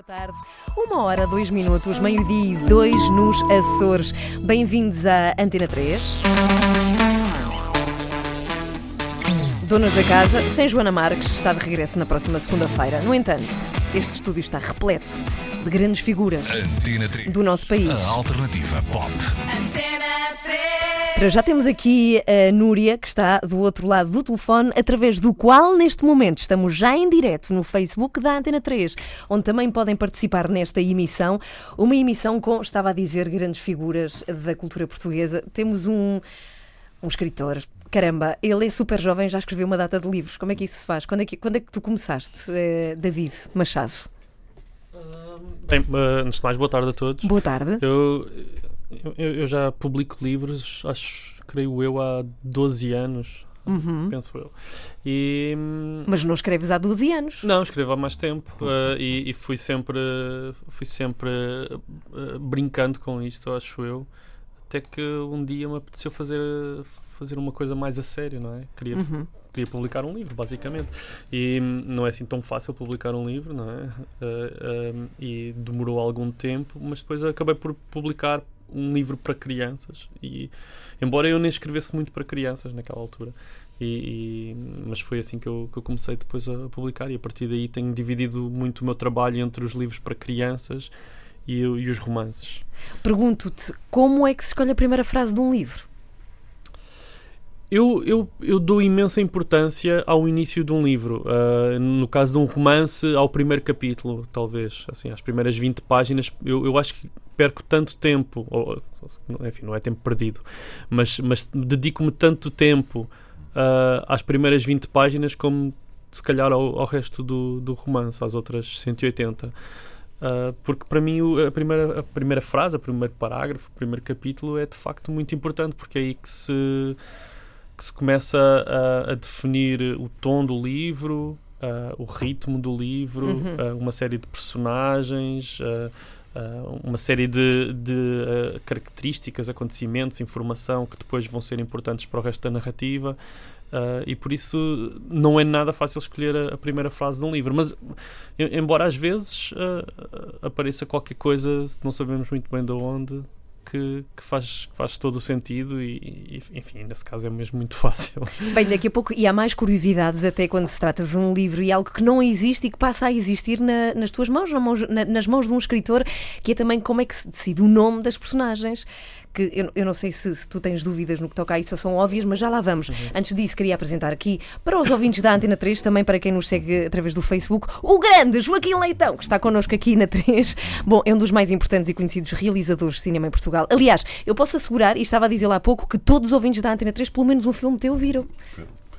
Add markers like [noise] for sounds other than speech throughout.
boa tarde. Uma hora, dois minutos, meio-dia e dois nos Açores. Bem-vindos à Antena 3. Donas da casa, sem Joana Marques, está de regresso na próxima segunda-feira. No entanto, este estúdio está repleto de grandes figuras Antena 3. do nosso país. A alternativa pop. Para já temos aqui a Núria, que está do outro lado do telefone, através do qual, neste momento, estamos já em direto no Facebook da Antena 3, onde também podem participar nesta emissão. Uma emissão com, estava a dizer, grandes figuras da cultura portuguesa. Temos um, um escritor. Caramba, ele é super jovem, já escreveu uma data de livros. Como é que isso se faz? Quando é que, quando é que tu começaste, eh, David Machado? Bem, eh, antes de mais, boa tarde a todos. Boa tarde. Eu, eu, eu já publico livros, acho, creio eu, há 12 anos, Uhum. penso eu. E. hum, Mas não escreves há 12 anos. Não, escrevo há mais tempo eh, e, e fui sempre, fui sempre eh, brincando com isto, acho eu. Até que um dia me apeteceu fazer, fazer uma coisa mais a sério, não é? Queria, Uhum. queria publicar um livro, basicamente. E hum, não é assim tão fácil publicar um livro, não é? Hum, e demorou algum tempo, mas depois acabei por publicar um livro para crianças. E embora eu nem escrevesse muito para crianças naquela altura. E, e- mas foi assim que eu, que eu comecei depois a publicar e a partir daí tenho dividido muito o meu trabalho entre os livros para crianças e, e os romances. Pergunto-te, como é que se escolhe a primeira frase de um livro? Eu, eu, eu dou imensa importância ao início de um livro. Ah, no caso de um romance, ao primeiro capítulo, talvez. Assim, às primeiras 20 páginas, eu, eu acho que perco tanto tempo, ou, enfim, não é tempo perdido, mas, mas dedico-me tanto tempo ah, às primeiras 20 páginas como se calhar ao, ao resto do, do romance, às outras 180. Ah, porque para mim a primeira, a primeira frase, o primeiro parágrafo, o primeiro capítulo é de facto muito importante, porque é aí que se que se começa a, a definir o tom do livro, ah, o ritmo do livro, Uhum. ah, uma série de personagens, ah, uma série de, de, características, acontecimentos, informação que depois vão ser importantes para o resto da narrativa. ah, e por isso não é nada fácil escolher a, a primeira frase de um livro. Mas, em- embora às vezes ah, apareça qualquer coisa, não sabemos muito bem de onde, que, que faz, que faz todo o sentido e, e, enfim, nesse caso é mesmo muito [laughs] fácil. Bem, daqui a pouco, e há mais curiosidades até quando se trata de um livro e algo que não existe e que passa a existir na- nas tuas mãos, mãos- na- nas mãos de um escritor, que é também como é que se decide o nome das personagens. Que eu, eu não sei se, se tu tens dúvidas no que toca a isso ou são óbvias, mas já lá vamos. Antes disso, queria apresentar aqui para os ouvintes da Antena 3, também para quem nos segue através do Facebook, o grande Joaquim Leitão, que está connosco aqui na 3. Bom, é um dos mais importantes e conhecidos realizadores de cinema em Portugal. Aliás, eu posso assegurar, e estava a dizer lá há pouco, que todos os ouvintes da Antena 3 pelo menos um filme teu viram.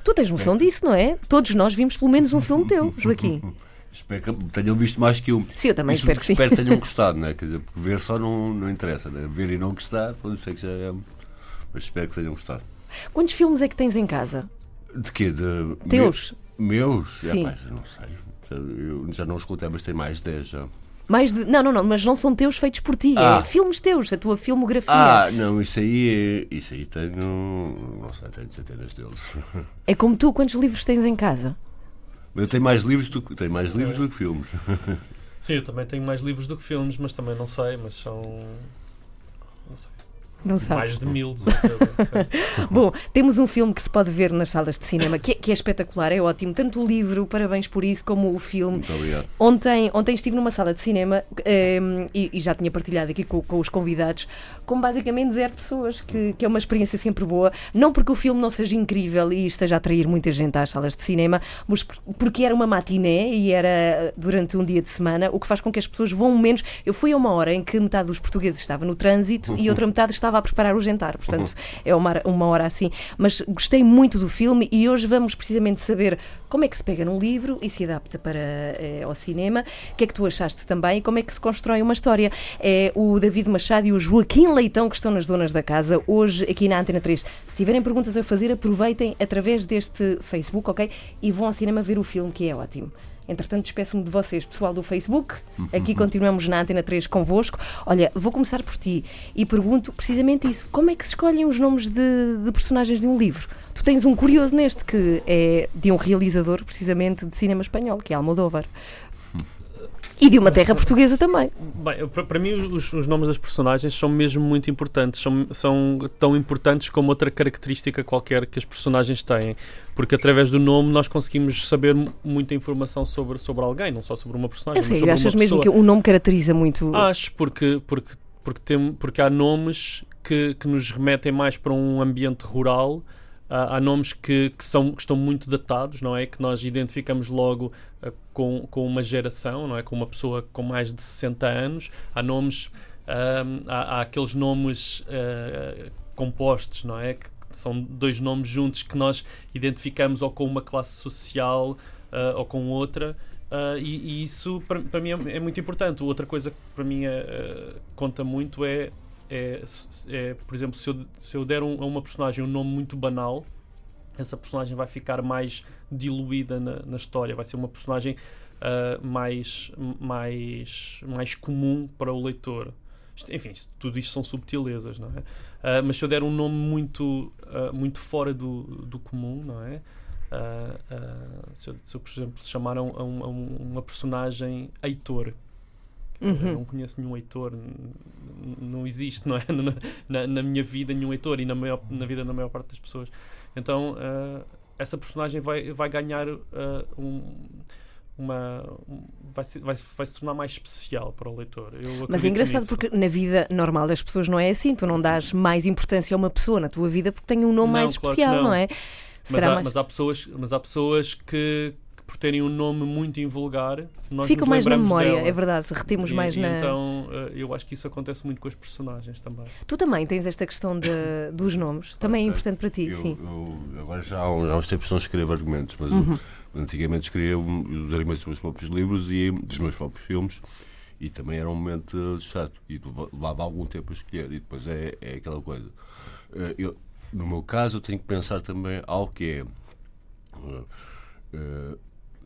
Tu tens noção disso, não é? Todos nós vimos pelo menos um filme teu, Joaquim. [laughs] Espero que tenham visto mais que um. Sim, eu também Isso espero que sim. Espero que tenham gostado, né? Quer dizer, porque ver só não, não interessa, né? Ver e não gostar, pode ser que já é. Mas espero que tenham gostado. Quantos filmes é que tens em casa? De quê? De. Teus? Me- meus? Sim. Epá, não sei. Eu já não os contei, mas tem mais de 10 já. Mais de... Não, não, não, mas não são teus feitos por ti, é Ah. filmes teus, a tua filmografia. Ah, não, isso aí é. Isso aí tenho. Não sei, tenho centenas deles. É como tu, quantos livros tens em casa? Mas eu tenho mais livros do que, tenho mais livros do que filmes. [laughs] Sim, eu também tenho mais livros do que filmes, mas também não sei, mas são. Não sei. Não. Mais de mil, de. [laughs] Bom, temos um filme que se pode ver nas salas de cinema, que é, que é espetacular, é ótimo. Tanto o livro, parabéns por isso, como o filme. Muito obrigado. Ontem, ontem estive numa sala de cinema ehm, e, e já tinha partilhado aqui com, com os convidados, com basicamente zero pessoas, que, que é uma experiência sempre boa. Não porque o filme não seja incrível e esteja a atrair muita gente às salas de cinema, mas por- porque era uma matiné e era durante um dia de semana, o que faz com que as pessoas vão menos. Eu fui a uma hora em que metade dos portugueses estava no trânsito e outra metade estava a preparar o jantar. Portanto, é uma, hora- uma hora assim. Mas gostei muito do filme e hoje vamos precisamente saber como é que se pega num livro e se adapta para eh, ao cinema. O que é que tu achaste também e como é que se constrói uma história? É o David Machado e o Joaquim Leitão que estão nas donas da casa hoje aqui na Antena 3. Se tiverem perguntas a fazer, aproveitem através deste Facebook, ok? E vão ao cinema ver o filme, que é ótimo. Entretanto, despeço-me de vocês, pessoal do Facebook. Aqui continuamos na Antena 3 convosco. Olha, vou começar por ti e pergunto precisamente isso. Como é que se escolhem os nomes de, de personagens de um livro? Tu tens um curioso neste, que é de um realizador, precisamente, de cinema espanhol, que é Almodóvar. E de uma terra portuguesa também. Bem, para, mim os, os nomes das personagens são mesmo muito importantes, são, são tão importantes como outra característica qualquer que as personagens têm, porque através do nome nós conseguimos saber mu- muita informação sobre, sobre alguém, não só sobre uma personagem, É mas sério, sobre achas mesmo pessoa. que o nome caracteriza muito. Acho, porque, porque, porque, tem, porque há nomes que, que nos remetem mais para um ambiente rural. Há, nomes que, que, são, que estão muito datados, não é? Que nós identificamos logo ah, com, com uma geração, não é? Com uma pessoa com mais de 60 anos. Há nomes, ahm, há, há aqueles nomes ah, compostos, não é? Que são dois nomes juntos que nós identificamos ou com uma classe social ah, ou com outra. Uh, e, e isso para mim é, é muito importante. Outra coisa que para mim é, uh, conta muito é, é, é, por exemplo, se eu, se eu der um, a uma personagem um nome muito banal, essa personagem vai ficar mais diluída na, na história, vai ser uma personagem uh, mais, mais, mais comum para o leitor. Enfim, tudo isto são subtilezas, não é? Uh, mas se eu der um nome muito, uh, muito fora do, do comum, não é? Se, eu, se eu, por exemplo, chamar a, um- a um- um- uma personagem Heitor, dizer, eu não conheço nenhum Heitor, não existe, não é? [laughs] Na, na- minha vida, nenhum Heitor e na, maior, na vida da maior parte das pessoas. Então, uh, essa personagem vai, vai ganhar uh, um, uma. um- vai, se, vai, vai se tornar mais especial para o leitor. Mas é engraçado nisso. porque na vida normal das pessoas não é assim. Tu não dás mais importância a uma pessoa na tua vida porque tem um nome Não, mais claro especial, não. não. é? Mas Será há, mais. mas há pessoas, mas há pessoas que, que por terem um nome muito invulgar, nós Ficam nos mais na memória, dela. é verdade. Retemos E- mais e na. Então, eh, eu acho que isso acontece muito com os personagens também. Tu também tens esta questão de- [coughs] dos nomes. Também é importante para ti, Eu, sim. eu- agora já há, uns- há uns tempos não escrevo argumentos, mas Uhum. eu, antigamente escrevia um- os argumentos dos meus próprios livros e dos meus próprios filmes e também era um momento chato e leva- levava algum tempo a escolher e depois é, é aquela coisa. Eh, eu- no meu caso eu tenho que pensar também algo que é eh,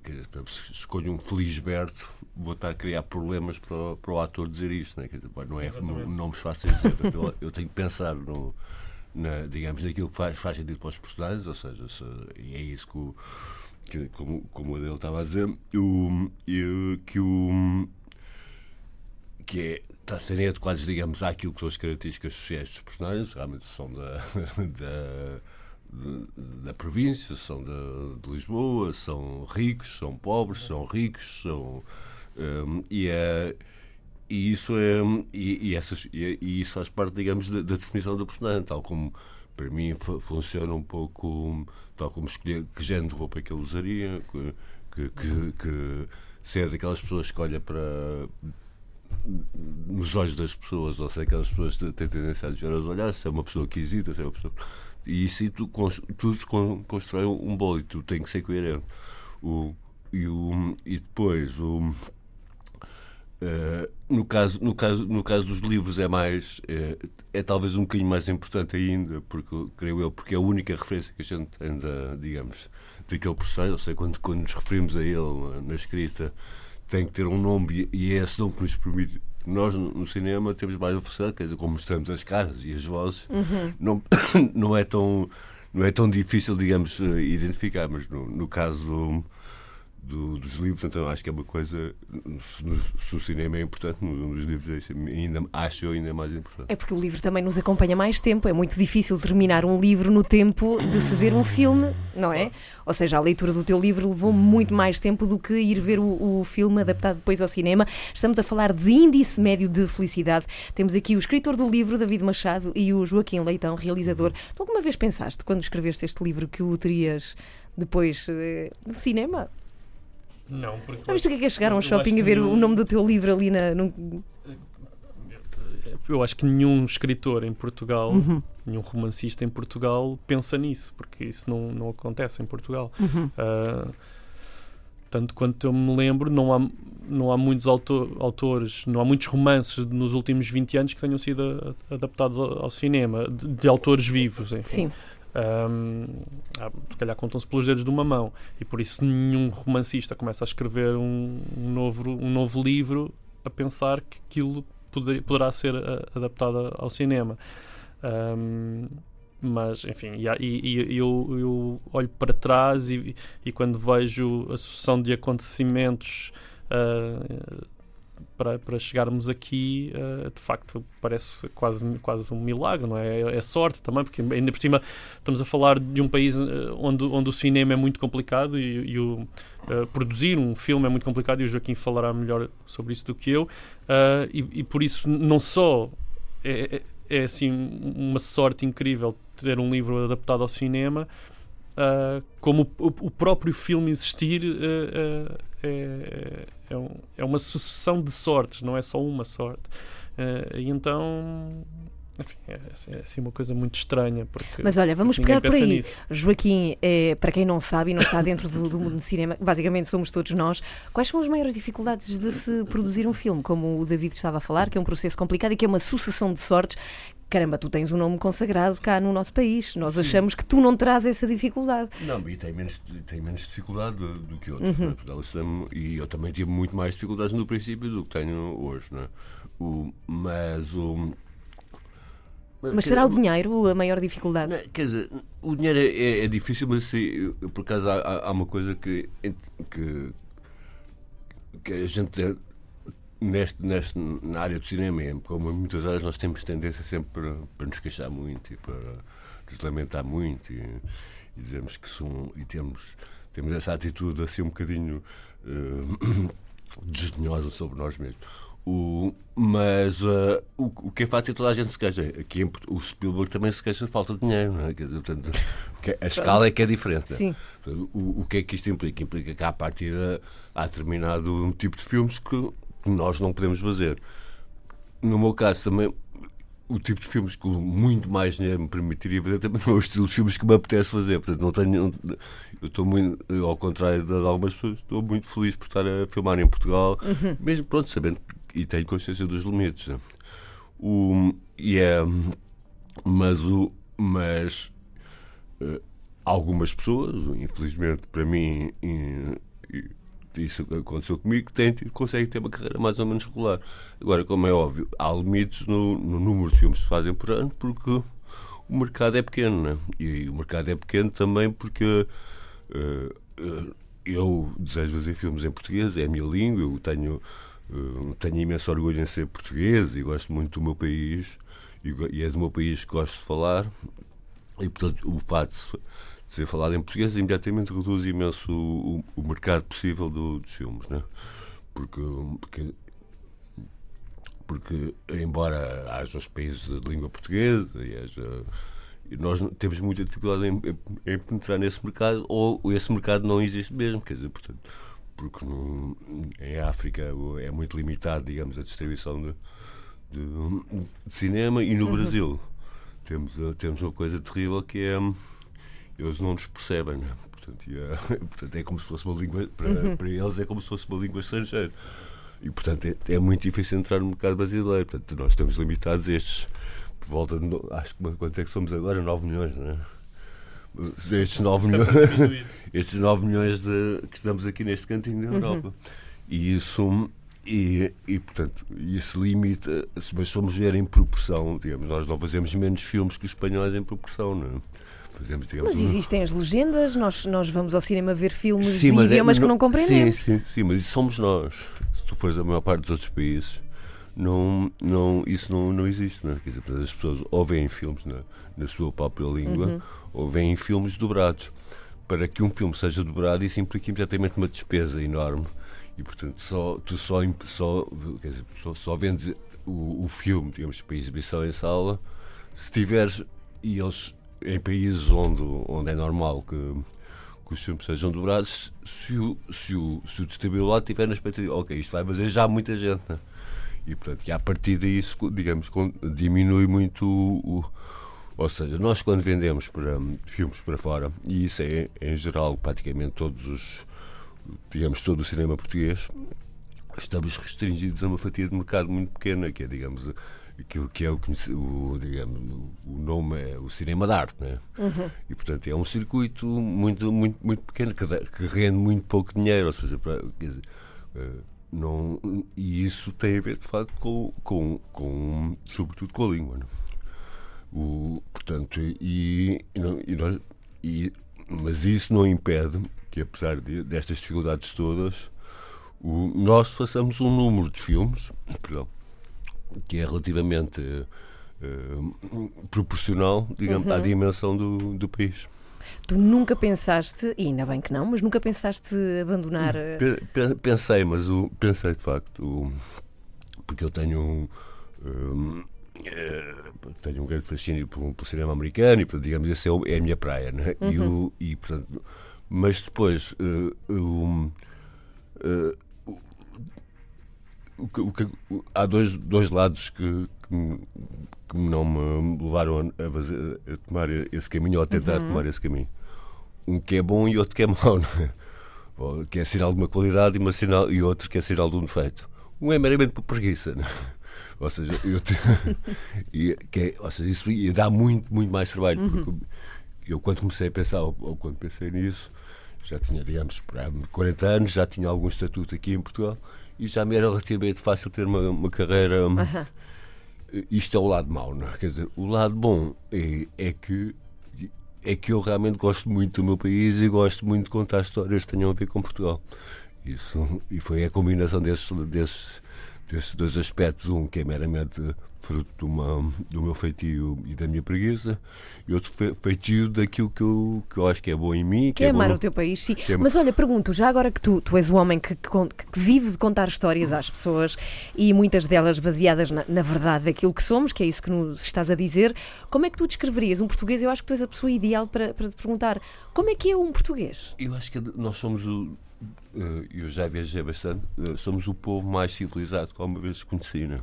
quer dizer, escolho um Felisberto, vou estar a criar problemas para, o- para o ator dizer isto, né? Quer dizer, não é Exatamente. nomes fáceis de dizer. Eu, eu tenho que pensar no, na, digamos, naquilo que faz, faz sentido para os personagens, ou seja, se- e é isso que, o, que como, como o Adele estava a dizer, o, e, que o que é está a serem adequados, digamos, àquilo que são as características sociais dos personagens, realmente são da, [laughs] da, da província, são da, de Lisboa, são ricos, são pobres, são ricos, são. hum, e, é, e isso é. E, e essas, e, e isso faz parte, digamos, da, da definição do personagem, tal como para mim fu- funciona um pouco tal como escolher que género de roupa é que ele usaria, que, que, que, que se é daquelas pessoas que olha para nos olhos das pessoas, ou se é aquelas pessoas que têm tendência a desviar os olhares, se é uma pessoa que hesita, se é uma pessoa. E isso aí tu, tudo constrói um, bolo e tu tem que ser coerente. O, e, o, e depois o. eh, no, caso, no, caso, no caso dos livros é mais é, é talvez um bocadinho mais importante ainda, porque creio eu, porque é a única referência que a gente tem digamos, daquele personagem, ou seja, quando, quando nos referimos a ele na, escrita, tem que ter um nome e, e é esse nome que nos permite. Nós no, cinema temos mais facilidade, quer dizer, como mostramos as caras e as vozes, não, [coughs] não, é tão, não é tão difícil, digamos, eh, identificar, mas no, no caso do, do- dos livros, então acho que é uma coisa. Se, o cinema é importante, no- nos livros é ainda, acho eu ainda mais importante. É porque o livro também nos acompanha mais tempo. É muito difícil terminar um livro no tempo de se ver um filme, não é? Ou seja, a leitura do teu livro levou muito mais tempo do que ir ver o, o filme adaptado depois ao cinema. Estamos a falar de índice médio de felicidade. Temos aqui o escritor do livro, David Machado, e o Joaquim Leitão, realizador. Tu alguma vez pensaste, quando escreveste este livro, que o terias depois eh, no cinema? Não, porque. Viste o que é que é chegar a um shopping a ver não- o nome do teu livro ali na, num- Eu acho que nenhum escritor em Portugal, Uhum. nenhum romancista em Portugal pensa nisso, porque isso não, não acontece em Portugal. Uhum. Ah, tanto quanto eu me lembro, não há, não há muitos auto- autores, não há muitos romances nos últimos 20 anos que tenham sido a- adaptados ao, ao cinema, de, de autores vivos. Enfim. Sim. Ahm, há- se calhar contam-se pelos dedos de uma mão e por isso nenhum romancista começa a escrever um, um novo, um novo livro a pensar que aquilo poder- poderá ser ah, adaptado ao cinema. Ahm, mas, enfim, e, e- eu, eu olho para trás e, e quando vejo a sucessão de acontecimentos ah, para, para chegarmos aqui, uh, de facto, parece quase, quase um milagre, não é? É, é sorte também, porque ainda por cima estamos a falar de um país onde, onde o cinema é muito complicado e, e o, uh, produzir um filme é muito complicado, e o Joaquim falará melhor sobre isso do que eu, e, e, por isso não só é, é, é assim uma sorte incrível ter um livro adaptado ao cinema. Uh, como o, o, próprio filme existir uh, uh, é, é, um, é, uma sucessão de sortes, não é só uma sorte. e então. Enfim, é, é, assim uma coisa muito estranha. Porque Mas olha, vamos pegar por aí. Nisso. Joaquim, é, para quem não sabe e não está dentro do, do mundo do cinema, basicamente somos todos nós. Quais são as maiores dificuldades de se produzir um filme? Como o David estava a falar, que é um processo complicado e que é uma sucessão de sortes caramba, tu tens um nome consagrado cá no nosso país. Nós Sim. achamos que tu não traz essa dificuldade. Não, e tem menos, tem menos dificuldade do, que outros. Uhum. Né? E eu também tive muito mais dificuldades no princípio do que tenho hoje. Né? O, mas o. Mas será o dinheiro a maior dificuldade? Não, quer dizer, o dinheiro é, é, é difícil, mas se, por acaso há, há, uma coisa que, que, que a gente neste, neste, na área do cinema, como em muitas áreas, nós temos tendência sempre para, para nos queixar muito e para nos lamentar muito e, e dizemos que são, e temos, temos essa atitude assim um bocadinho uh, [clears throat] desdenhosa sobre nós mesmos. O, mas uh, o, o, que é fato é que toda a gente se queixa. Aqui em, o Spielberg também se queixa de falta de dinheiro. Não é? Portanto, [laughs] a escala é que é diferente. Sim. O, o que é que isto implica? Implica que, à partida, há determinado tipo de filmes que nós não podemos fazer. No meu caso também, o tipo de filmes que muito mais dinheiro me permitiria fazer também não é o estilo de filmes que me apetece fazer. Portanto, não tenho. Eu estou muito, ao contrário de algumas pessoas, estou muito feliz por estar a filmar em Portugal, uhum. mesmo pronto, sabendo e tenho consciência dos limites. Né? O, e é. Mas o. Mas. Uh, algumas pessoas, infelizmente para mim, isso aconteceu comigo, tem, consegue ter uma carreira mais ou menos regular. Agora, como é óbvio, há limites no, no número de filmes que se fazem por ano, porque o mercado é pequeno, né? E o mercado é pequeno também porque uh, uh, eu desejo fazer filmes em português, é a minha língua, eu tenho, uh, tenho imenso orgulho em ser português e gosto muito do meu país e, e é do meu país que gosto de falar. E, portanto, o fato ser falado em português imediatamente reduz imenso o, o, mercado possível do, dos filmes, né? porque, porque, porque, embora haja os países de língua portuguesa e haja, nós temos muita dificuldade em, em, em, penetrar nesse mercado, ou esse mercado não existe mesmo, quer dizer, portanto, porque no, em África é muito limitado, digamos, a distribuição de, de, de cinema e no uhum. Brasil temos, temos uma coisa terrível que é eles não nos percebem. Né? Portanto, é, [laughs] portanto, é como se fosse uma língua, para, uhum. para eles é como se fosse uma língua estrangeira. E, portanto, é, é, muito difícil entrar no mercado brasileiro. Portanto, nós estamos limitados a estes, por volta de, acho que quantos é que somos agora? 9 milhões, não é? Estes 9 milhões, [laughs] estes 9 milhões de, que estamos aqui neste cantinho da uhum. Europa. Uhum. E isso, e, e portanto, isso limita, mas somos ver em proporção, digamos, nós não fazemos menos filmes que os espanhóis em proporção, não é? Fazemos, digamos, mas existem as legendas, nós, nós vamos ao cinema ver filmes sim, de é idiomas é, que não compreendemos. Sim, sim, sim, mas isso somos nós. Se tu fores a maior parte dos outros países, não, não, isso não, não existe. Não é? Dizer, as pessoas ou veem filmes na, na sua própria língua uhum. ou veem filmes dobrados. Para que um filme seja dobrado, isso implica imediatamente uma despesa enorme. E, portanto, só, tu só, só, quer dizer, só, só vendes o, o filme, digamos, para exibição em sala, se tiveres. E eles em países onde, onde é normal que, que os filmes sejam dobrados, se o, se o, se o distribuidor tiver na expectativa, ok, isto vai fazer já muita gente, né? e portanto, e a partir daí isso, digamos, diminui muito o, o ou seja, nós quando vendemos para filmes para fora, e isso é em geral praticamente todos os, digamos, todo o cinema português, estamos restringidos a uma fatia de mercado muito pequena, que é, digamos, aquilo que é o, o, digamos, o nome é o cinema de arte, né? Uhum. E portanto é um circuito muito, muito, muito pequeno que, que rende muito pouco dinheiro, ou seja, para, dizer, uh, não, e isso tem a ver de facto com, com, com sobretudo com a língua. Né? O, portanto, e, e, não, e nós, e, mas isso não impede que, apesar de, destas dificuldades todas, o, nós façamos um número de filmes perdão, que é relativamente eh, proporcional digamos, à dimensão do, do país. Tu nunca pensaste, e ainda bem que não, mas nunca pensaste abandonar. eh, Pe- pe- Pensei, mas o, pensei de facto, o- porque eu tenho um, um, eh, tenho um grande fascínio pelo, pelo cinema americano e, portanto, digamos, essa é, é a minha praia, né? e, o, e, portanto, mas depois eh, o- eh, o- que- o que- o- há dois, dois lados que, que, que não me levaram a, fazer- a tomar esse caminho ou a tentar tomar esse caminho. Um que é bom e outro que é [laughs] mau, não é? Ou que é sinal de uma qualidade e, uma sinal, e outro que é sinal de um defeito. Um é meramente por preguiça, não é? [laughs] Ou seja, eu te- [laughs] e, que é- ou seja, isso ia dar muito, muito mais trabalho. Porque eu, quando comecei a pensar, ou, ou quando pensei nisso, já tinha, digamos, por aí 40 anos, já tinha algum estatuto aqui em Portugal e já me era relativamente fácil ter uma, uma carreira. Isto é o lado mau, não é? Quer dizer, o lado bom é, é que é que eu realmente gosto muito do meu país e gosto muito de contar histórias que tenham a ver com Portugal. Isso, e foi a combinação desses, desses, desses dois aspectos, um que é meramente fruto de uma, do meu feitio e da minha preguiça, e outro fe- feitio daquilo que eu, que eu acho que é bom em mim. Que é bom amar no- o teu país, sim. é- Mas olha, pergunto, já agora que tu, tu és o homem que, que que vive de contar histórias às pessoas e muitas delas baseadas na, na verdade daquilo que somos, que é isso que nos estás a dizer, como é que tu descreverias um português? Eu acho que tu és a pessoa ideal para, para te perguntar como é que é um português? Eu acho que nós somos o. eh, Eu já viajei bastante, eh, somos o povo mais civilizado que alguma vez conheci. Né?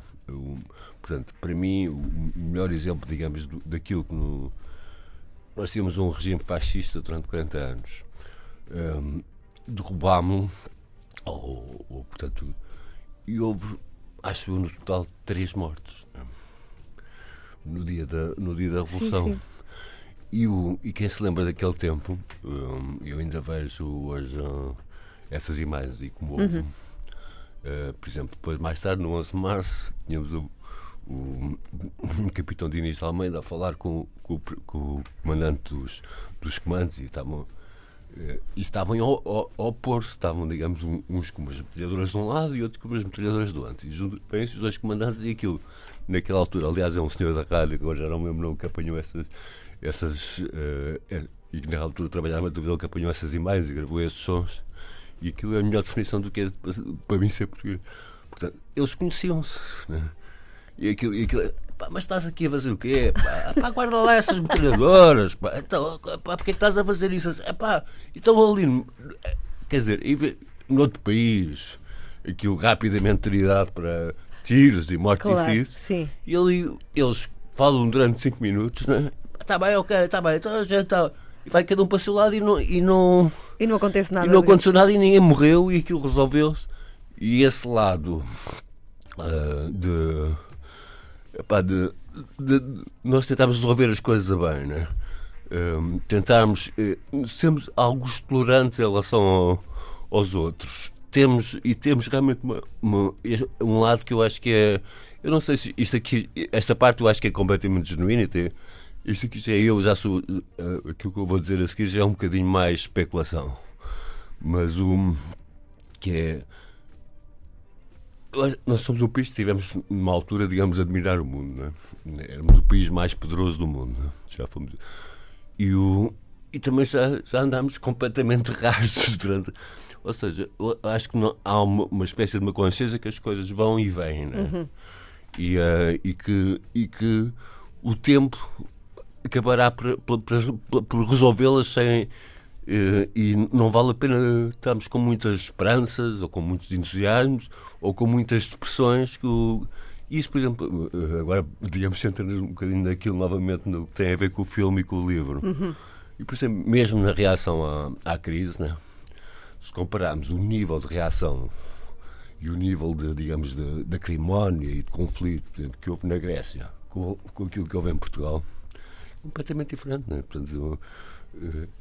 Portanto, para mim, o melhor exemplo, digamos, do- daquilo que. No, nós tínhamos um regime fascista durante 40 anos. Um, Derrubámo-lo, ou, ou, portanto, e houve, acho eu, no total, três mortes né? no, dia da, no dia da Revolução. sim. E, o, e quem se lembra daquele tempo, hum, eu ainda vejo hoje hum, essas imagens e como houve. Uh, por exemplo, depois, mais tarde, no 11 de março, tínhamos o, o, [laughs] o capitão Diniz Almeida a falar com, com, com o comandante dos, dos comandos e estavam. eh, E estavam ao opor-se, estavam, digamos, uns com umas metralhadoras de um lado e outros com umas metralhadoras do outro. E os dois comandantes e aquilo, naquela altura, aliás, é um senhor da rádio, que agora já não me lembro, que apanhou essas. essas eh, eh, e que na altura trabalhava na televisão, que apanhou essas imagens e gravou esses sons. E aquilo é a melhor definição do que é para mim ser português. Portanto, eles conheciam-se. Né? E aquilo, e aquilo pá, mas estás aqui a fazer o quê? Pá, pá, guarda lá essas metralhadoras. Pá, então, pá, porque é que estás a fazer isso? É, pá, então ali. no- Quer dizer, vez- noutro país, aquilo rapidamente teria dado para tiros e mortes Claro, e feridos. sim. E ali eles falam durante 5 minutos, né? Está bem, ok, está bem, então a gente tá. E vai cada um para o seu lado e não. E não E não acontece nada. e não aconteceu nada e ninguém morreu e aquilo resolveu-se. E esse lado ah, de, epá, de, de- de nós tentarmos resolver as coisas a bem, né? Ahm, tentarmos eh, sermos alguns tolerantes em relação ao- aos outros. Temos, e temos realmente uma- uma- um lado que eu acho que é. Eu não sei se isto aqui, esta parte eu acho que é completamente genuína. tem- Isto aqui é eu, já sou. eh, aquilo que eu vou dizer a seguir já é um bocadinho mais especulação. Mas o. que é. Nós somos um país que tivemos, numa altura, digamos, a admirar o mundo. Não é? Éramos o país mais poderoso do mundo. é? Já fomos. E, o, e também já, já andámos completamente [laughs] rastos durante. Ou seja, acho que não, há uma, uma espécie de uma consciência que as coisas vão e vêm. Né? E, eh, e, que, e que o tempo acabará por, por, por- por resolvê-las sem. Eh, e não vale a pena estarmos com muitas esperanças, ou com muitos entusiasmos, ou com muitas depressões. Que o, isso, por exemplo, eh, agora, digamos, centrando um bocadinho naquilo novamente no que tem a ver com o filme e com o livro. E, por exemplo, mesmo na reação à, à crise, né? se compararmos o nível de reação e o nível de, digamos, de acrimónia e de conflito por exemplo, que houve na Grécia com, com aquilo que houve em Portugal, completamente diferente. Né? Portanto,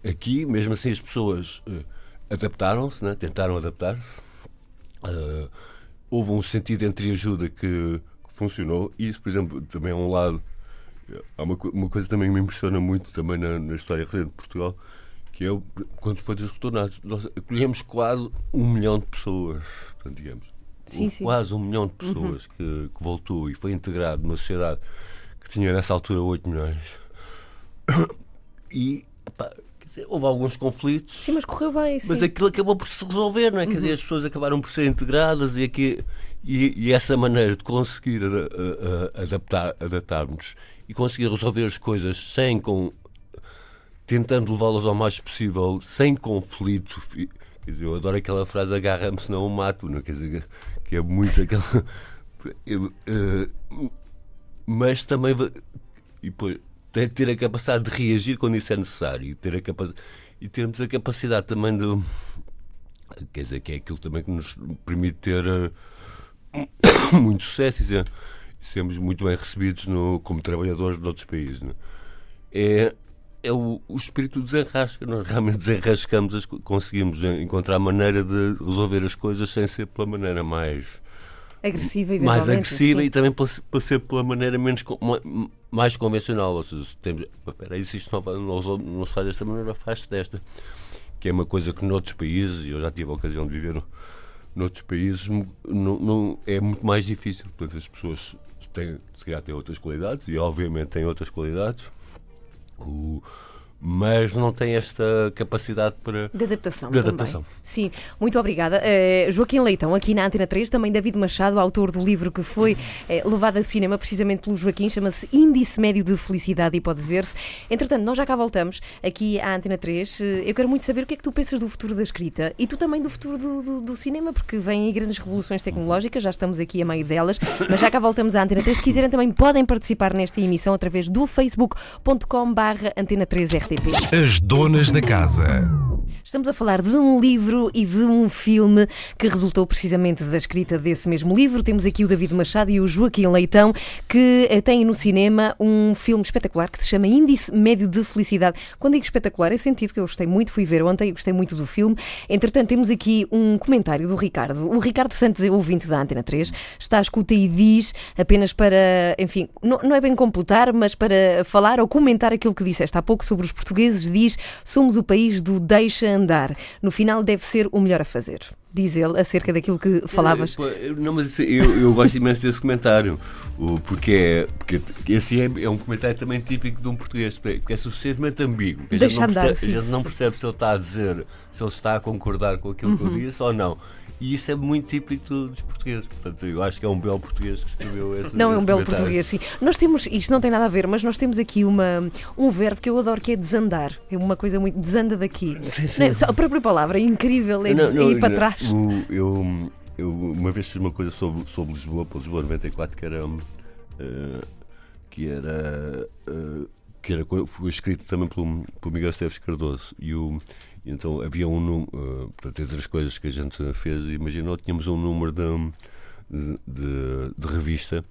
aqui, mesmo assim, as pessoas eh, adaptaram-se, né? tentaram adaptar-se. Eh, houve um sentido de entreajuda que, que funcionou. E isso, por exemplo, também é um lado. Há uma, uma coisa que também me impressiona muito também na, na história recente de Portugal, que é o- quando foi dos retornados. Nós acolhemos quase um milhão de pessoas, portanto, digamos. Sim, sim. Quase um milhão de pessoas que, que voltou e foi integrado numa sociedade que tinha nessa altura 8 milhões. [coughs] E pá, dizer, houve alguns conflitos. Sim, mas correu bem. Sim. Mas aquilo acabou por se resolver, não é? Quer dizer, as pessoas acabaram por ser integradas e, aqui, e, e essa maneira de conseguir ada- a- a- adaptar, adaptarmos e conseguir resolver as coisas sem com tentando levá-las ao mais possível, sem conflito. Quer dizer, eu adoro aquela frase agarra-me senão o mato, não é? Quer dizer, que é muito aquela. [laughs] Eh, mas também e depois que ter a capacidade de reagir quando isso é necessário e ter a capacidade e termos a capacidade também de quer dizer que é aquilo também que nos permite ter eh, [coughs] muito sucesso e ser- sermos muito bem recebidos no, como trabalhadores de outros países é? é é o, o espírito desenrasca. Nós realmente desenrascamos, as, co- conseguimos encontrar maneira de resolver as coisas sem ser pela maneira mais Agressiva, mais agressiva sim. e também para, ser pela maneira menos mais convencional. Ou seja, temos, espera aí, se isto não, não, não se faz desta maneira, faz-se desta. Que é uma coisa que noutros países, e eu já tive a ocasião de viver no- noutros países, não, não- é muito mais difícil. Portanto, as pessoas têm, se calhar têm outras qualidades, e obviamente têm outras qualidades, o- mas não têm esta capacidade para. De adaptação De também. adaptação. Sim, muito obrigada. Eh, Joaquim Leitão, aqui na Antena 3, também David Machado, autor do livro que foi eh, levado a cinema precisamente pelo Joaquim, chama-se Índice Médio de Felicidade e pode ver-se. Entretanto, nós já cá voltamos aqui à Antena 3. Eh, Eu quero muito saber o que é que tu pensas do futuro da escrita e tu também do futuro do, do- do cinema, porque vêm aí grandes revoluções tecnológicas, já estamos aqui a meio delas, mas já cá voltamos à Antena 3. Se quiserem também podem participar nesta emissão através do facebook.com barra Antena 3 As donas da casa. Estamos a falar de um livro e de um filme que resultou precisamente da escrita desse mesmo livro. Temos aqui o David Machado e o Joaquim Leitão, que eh, têm no cinema um filme espetacular que se chama Índice Médio de Felicidade. Quando digo espetacular, é sentido que eu gostei muito, fui ver ontem e gostei muito do filme. Entretanto, temos aqui um comentário do Ricardo. O Ricardo Santos é ouvinte da Antena 3, está à escuta e diz apenas para, enfim, não, não é bem completar, mas para falar ou comentar aquilo que disseste há pouco sobre os portugueses, diz somos o país do deixa andar. No final deve ser o melhor a fazer. Diz ele acerca daquilo que falavas. Pô, eu- Não, mas eu, eu gosto imenso desse comentário, porque, é, porque esse é, é um comentário também típico de um português, porque é suficientemente ambíguo. que A gente, Deixa não andar, percebe, sim. a gente não percebe se ele está a dizer, se ele está a concordar com aquilo que eu disse ou não. E isso é muito típico do- dos portugueses. Portanto, eu acho que é um belo português que escreveu [laughs] esse Não é um belo português, sim. Nós temos, isto não tem nada a ver, mas nós temos aqui uma, um verbo que eu adoro que é desandar. É uma coisa muito. desanda daqui. Sim, sim. Não é? Só a própria palavra é incrível, é, Não, não, ir para não, trás. o- eu, eu uma vez fiz uma coisa sobre, sobre Lisboa, para Lisboa 94, que era. eh, que era. eh, que era, foi escrito também pelo, pelo Miguel Esteves Cardoso. E, o, então havia um número. eh, portanto, entre as coisas que a gente fez, imaginou, tínhamos um número de, de, de- revista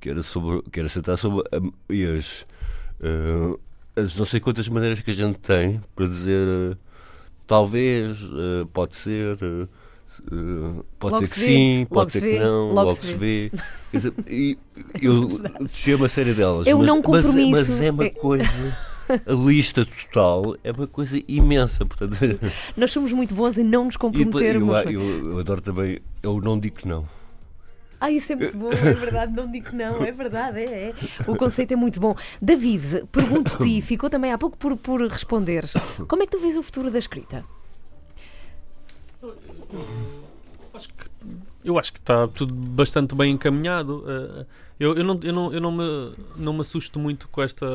que era, sobre, que era sentar sobre as, eh, as não sei quantas maneiras que a gente tem para dizer. eh, Talvez, eh, pode ser, eh, se- pode Logo ser que se vê, sim, pode se ser vê, que não, logo logo, se se vê. [laughs] Quer dizer, e eu deixei uma série delas. É um mas, não mas- compromisso. Mas, é uma É- coisa. [laughs] A lista total é uma coisa imensa. Portanto, [laughs] Nós somos muito bons em não nos e comprometermos. eu, eu, eu adoro também. Eu não digo que não. Ah, isso é muito bom, é verdade, não digo que não, é verdade, é, é. O conceito é muito bom. David, pergunto-te, [coughs] ficou também há pouco por, por responder. Como é que tu vês o futuro da escrita? Acho que- eu acho que está tudo bastante bem encaminhado. Eh, eu, eu, não, eu, não, eu não, me, não me assusto muito com esta.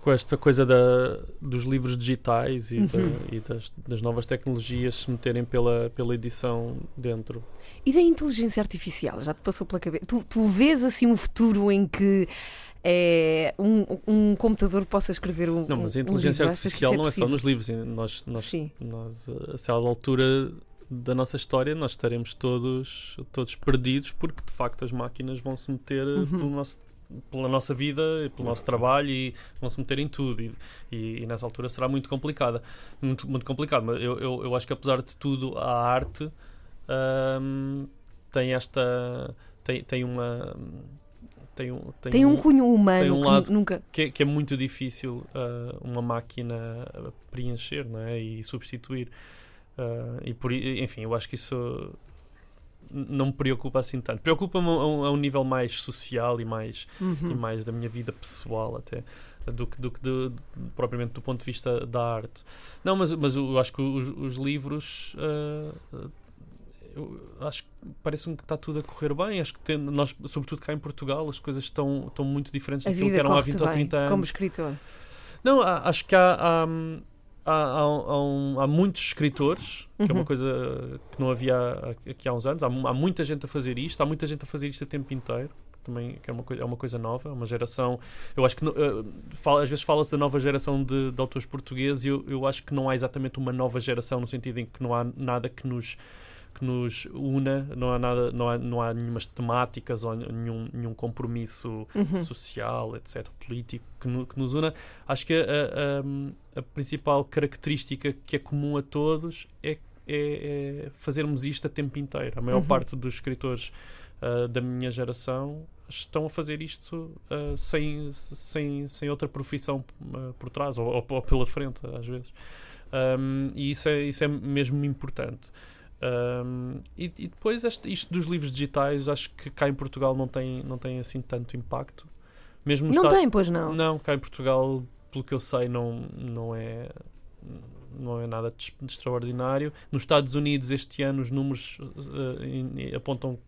Com esta coisa da, dos livros digitais e, da- e das, das novas tecnologias se meterem pela, pela edição dentro. E da inteligência artificial? Já te passou pela cabeça? Tu, tu vês assim um futuro em que é, um, um computador possa escrever um. Não, mas um a inteligência livro? Que artificial isso não é só nos livros. Nós, nós, Sim. nós, eh, a certa altura da nossa história, nós estaremos todos, todos perdidos porque de facto as máquinas vão se meter Uhum. pelo nosso, pela nossa vida, e pelo nosso trabalho e vão se meter em tudo. E, e- e nessa altura será muito complicada. Muito, muito complicado. Mas eu, eu, eu acho que apesar de tudo, a arte ahm, tem esta. tem, tem uma tem um, tem Tem um cunho humano tem um que lado- nunca. que, é, que é muito difícil ah, uma máquina preencher não é? e substituir. Ah, e por, enfim, eu acho que isso não me preocupa assim tanto. Preocupa-me a, um- a um nível mais social e mais, e Uhum. mais da minha vida pessoal até do que, do que de- propriamente do ponto de vista da arte. Não, mas, mas eu acho que os, os livros ah, eu acho que parece-me que está tudo a correr bem. Acho que tem- nós, sobretudo cá em Portugal, as coisas estão, estão muito diferentes A daquilo que eram há corre 20 ou 30 anos. como escritor. Não, há- acho que há, há, há, há- há um- há muitos escritores, que é Uhum. uma coisa que não havia aqui há uns anos. Há, mu- há muita gente a fazer isto, há muita gente a fazer isto a tempo inteiro. que Também é, uma coisa, é uma coisa nova, é uma geração. Eu acho que no- eh, fala- às vezes fala-se da nova geração de, de autores portugueses e eu, eu acho que não há exatamente uma nova geração no sentido em que não há nada que nos que nos una, não há nada, não há, não há nenhumas temáticas ou nenhum, nenhum compromisso Uhum. social, etc., político que, no- que nos una. Acho que a, a- a principal característica que é comum a todos é, é- é fazermos isto a tempo inteiro. A maior Uhum. parte dos escritores ah, da minha geração estão a fazer isto ah, sem, sem, sem outra profissão ah, por trás ou, ou- ou pela frente, às vezes. Um, e isso é, isso é mesmo importante. Um, e, e depois este- isto dos livros digitais, acho que cá em Portugal não tem, não tem assim tanto impacto. Mesmo Não tem, pois não. não, cá em Portugal, pelo que eu sei, não, não é não é nada de, de extraordinário. Nos Estados Unidos, este ano, os números in- apontam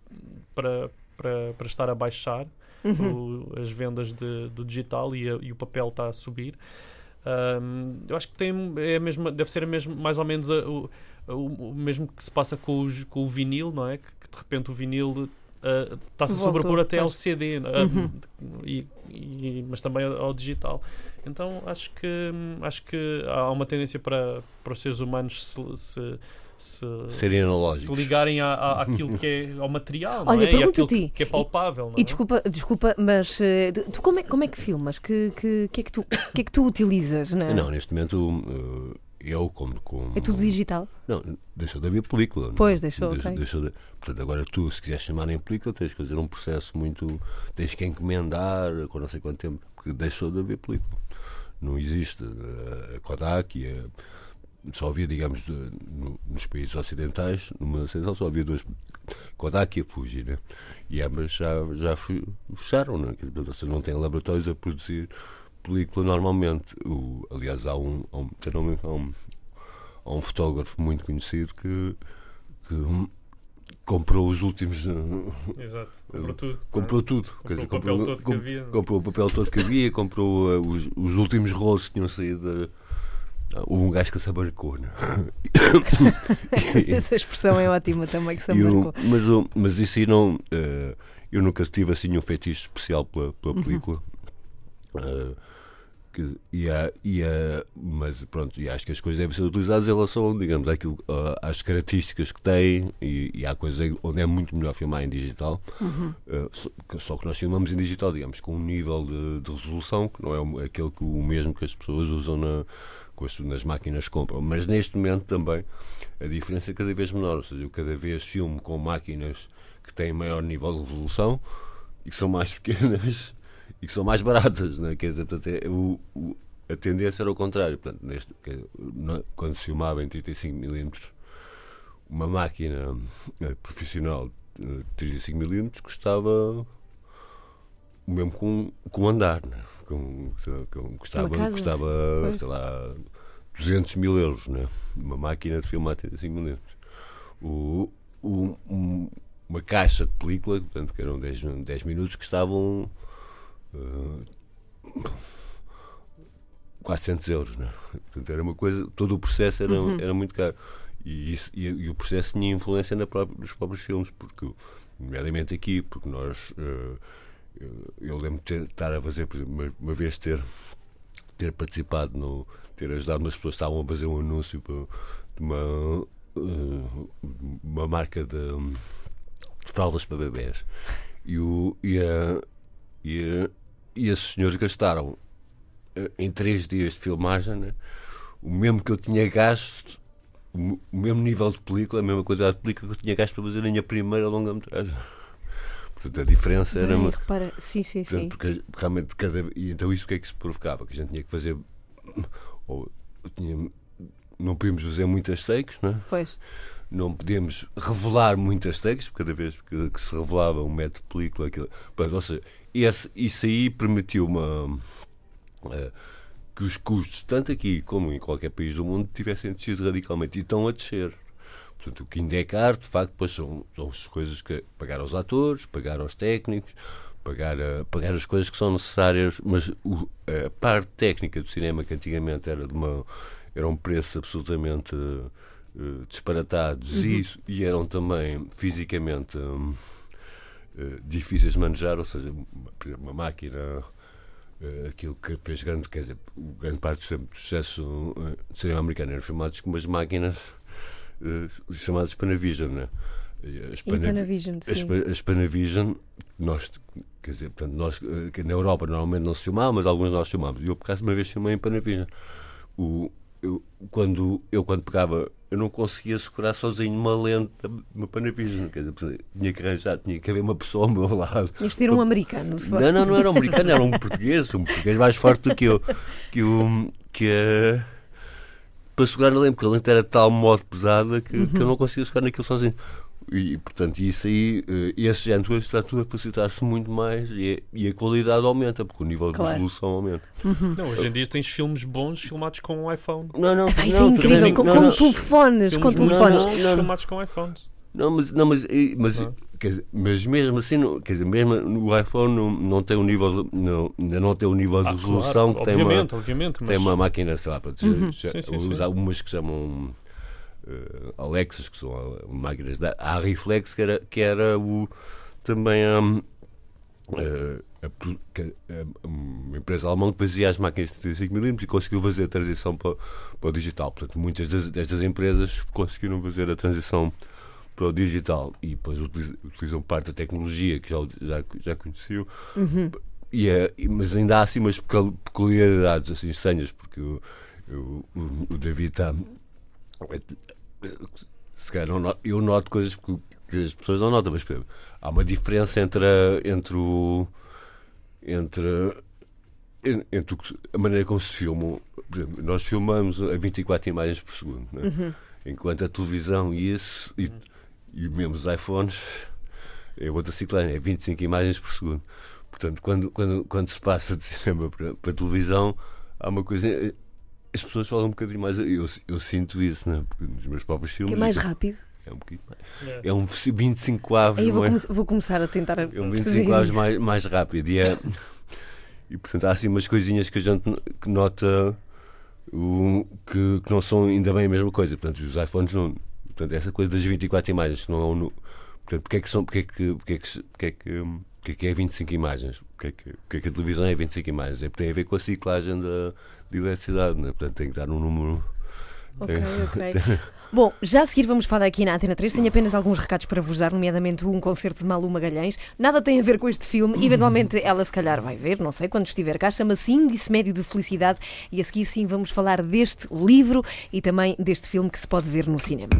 para, para, para estar a baixar Uhum. o- as vendas de- do digital e, a- e o papel está a subir. Ahm, eu acho que tem, é a mesma, deve ser a mesma, mais ou menos a- o, o, o mesmo que se passa com, os, com o vinil, não é? Que, que de repente o vinil ah, está-se a Voltou, sobrepor até ao. CD, ah, Uhum. e, e- mas também ao, ao digital. Então acho que, acho que há uma tendência para, para os seres humanos se, se, se, se ligarem à, à, àquilo que é [laughs] ao material, não Olha, é? E àquilo pergunto-te, que, que é palpável. não E é? desculpa, desculpa mas eh, tu como é, como é que filmas? Que, que, que, é que, tu, [coughs] que é que tu utilizas? Na... Não, neste momento uh, eu como, como É tudo digital? Não, deixou de haver película. não é? Pois, deixou, Deixa- ok. deixou de- Portanto, agora tu, se quiseres chamar em película, tens que fazer um processo muito. tens que encomendar com não sei quanto tempo, porque deixou de haver película. Não existe. uh, A Kodak e a. Só havia, digamos, de- no- nos países ocidentais, numa central, só havia duas. Kodak e a Fuji, né? E ambas já, já fe- fecharam, né? Ou seja, não têm laboratórios a produzir película normalmente. O, aliás, há um, há um, há um, há um fotógrafo muito conhecido que, que comprou os últimos. eh, Exato, comprou tudo. Comprou tudo. Comprou o papel todo que havia. comprou o papel todo que havia, comprou eh, os, os últimos rolos que tinham saído. eh, houve um gajo que se abarcou, né? [laughs] Essa expressão é ótima também que se eu- marcou. mas, eu- mas isso aí não. eh, eu nunca tive assim um feitiço especial pela, pela Uhum. película. Que- e há- e há- mas pronto, e acho que as coisas devem ser utilizadas em relação, digamos, àquilo, às características que têm e, e há coisas onde é muito melhor filmar em digital. Uhum. Eh, só, que- nós filmamos em digital, digamos, com um nível de, de resolução que não é aquele que, o mesmo que as pessoas usam na, nas máquinas que compram. Mas neste momento também a diferença é cada vez menor, ou seja, eu cada vez filmo com máquinas que têm maior nível de resolução e que são mais [laughs] pequenas e que são mais baratas, né? quer dizer, portanto, é, o, o- a tendência era o contrário. Portanto, neste, quando se filmava em 35mm, uma máquina eh, profissional de 35mm custava o mesmo com, com andar, né? com, com, custava, casa, custava sei lá, 200 mil euros, né? uma máquina de filmar 35mm. O, o, um- uma caixa de película, portanto, que eram 10, 10 minutos, que estavam eh, 400 euros. Né? Portanto, era uma coisa, todo o processo era, era muito caro. E, isso, e, e o processo tinha influência na própria, nos próprios filmes, porque, nomeadamente aqui, porque nós. eh, eu, eu lembro de estar a fazer, por exemplo, uma, uma vez ter, ter participado, no, ter ajudado umas pessoas que estavam a fazer um anúncio para, de uma, eh, uma marca de, de fraldas para bebés. E, o, e, a, e, e esses senhores gastaram eh, em três dias de filmagem né, o mesmo que eu tinha gasto, o mesmo nível de película, a mesma quantidade de película que eu tinha gasto para fazer a minha primeira longa-metragem. [laughs] Portanto, a diferença era. Bem, repara, sim, sim, Portanto, sim. porque realmente cada. E então isso o que é que se provocava? Que a gente tinha que fazer. [laughs] Ou, tinha, não podíamos fazer muitas takes, não é? Pois. não podemos revelar muitas takes, porque cada vez que, que se revelava um método de película, aquilo, Pronto, ou seja, esse, isso aí permitiu uma. eh, que os custos, tanto aqui como em qualquer país do mundo, tivessem descido radicalmente e estão a descer. Portanto, o que ainda é caro, de facto, depois são, são as coisas que pagar aos atores, pagar aos técnicos, pagar, a- pagar as coisas que são necessárias, mas o- a parte técnica do cinema, que antigamente era de uma eram preços absolutamente eh, disparatados e, isso- e eram também fisicamente hum, eh, difíceis de manejar, ou seja, uma, uma máquina, eh, aquilo que fez grande, quer dizer, grande parte do sucesso eh, do cinema americano eram filmados com umas máquinas eh, chamadas Panavision, né? As Panavi- Panavision, as, as Panavision, nós, quer dizer, portanto, nós, que na Europa normalmente não se filmava, mas alguns nós filmámos. E eu, por acaso, uma vez filmei em Panavision. O, eu, quando, eu, quando pegava, eu não conseguia segurar sozinho uma lente uma Panavision. Quer dizer, tinha que arranjar, tinha que haver uma pessoa ao meu lado. Tinhas de ter um americano. facto. Não, não, não era um americano, era um português, um português mais forte do que eu. Que, eu, que para segurar na lente, porque a lente era de tal modo pesada que, que eu não conseguia segurar naquilo sozinho. E, portanto, isso aí, eh, esse género de está tudo a facilitar-se muito mais e, a- e a qualidade aumenta, porque o nível Claro. de resolução aumenta. Não, hoje em dia tens filmes bons filmados com um iPhone. Não, não, Vai ser não, incrível, com, não, com não, telefones, com telefones. Não, não. filmados com iPhones. Não, mas, não, mas, mas, Não. quer dizer, mas mesmo assim, não, quer dizer, mesmo o iPhone não, não tem o nível, de- não, não tem o nível de Ah, resolução claro, que tem uma, obviamente, obviamente, mas tem uma máquina, sei lá, para dizer, Uhum. já- Sim, sim, sim. algumas que chamam eh, Alexas, que são ah, máquinas da a Reflex, que era, que era o, também hum, eh, a, a- uma empresa alemã que fazia as máquinas de 35mm e conseguiu fazer a transição para, para o digital. Portanto, muitas das- destas empresas conseguiram fazer a transição para o digital e depois utilizam, parte da tecnologia que já, já, já conheciam. E é, mas ainda há assim umas pecu- peculiaridades assim, estranhas, porque o, o, o- o David está. Se calhar não not- eu noto coisas que, as pessoas não notam, mas por exemplo, há uma diferença entre, a- entre o. entre. en- entre a maneira como se filmam. Por exemplo, nós filmamos a 24 imagens por segundo, né? enquanto a televisão e isso. E, e mesmo os iPhones. É outra ciclana, é 25 imagens por segundo. Portanto, quando, quando, quando se passa de cinema para, para televisão, há uma coisa. As pessoas falam um bocadinho mais. Eu, eu sinto isso, né? Porque nos meus próprios Que filmes. é mais rápido. É um bocadinho mais. É um 25 avos. Aí eu vou, é? come- vou começar a tentar É um perceber 25 avos isso. mais, mais rápido. E, é, [laughs] e portanto há assim umas coisinhas que a gente que nota o, que, que não são ainda bem a mesma coisa. Portanto, os iPhones não. Portanto, essa coisa das 24 imagens, que não é um. Portanto, porque é que são. Porque é que. Porque é que, porque é, que, porque é, que é 25 imagens? Porque é, que, porque é que a televisão é 25 imagens? É porque tem a ver com a ciclagem da, de eletricidade, né? portanto tem que dar um número. Ok, ok. [laughs] Bom, já a seguir vamos falar aqui na Antena 3. Tenho apenas alguns recados para vos dar, nomeadamente um concerto de Malu Magalhães. Nada tem a ver com este filme. Eventualmente ela se calhar vai ver, não sei, quando estiver cá. Chama-se Índice Médio de Felicidade. E a seguir sim vamos falar deste livro e também deste filme que se pode ver no cinema.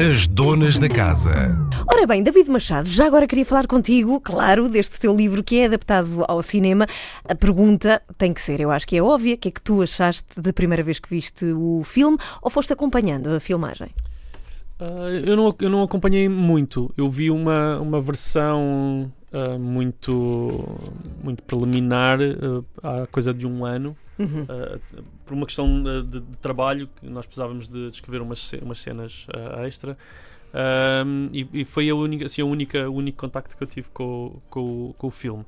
As donas da casa. Ora bem, David Machado, já agora queria falar contigo, claro, deste teu livro que é adaptado ao cinema. A pergunta tem que ser, eu acho que é óbvia, o que é que tu achaste da primeira vez que viste o filme ou foste acompanhando a filmagem? Ah, eu, não, eu não acompanhei muito. Eu vi uma, uma versão ah, muito, muito preliminar ah, há coisa de um ano. Uhum. por uma questão de, de trabalho, que nós precisávamos de, escrever umas, umas cenas extra. E, e foi a única, assim, a única, o único contacto que eu tive com, o- com, com o filme.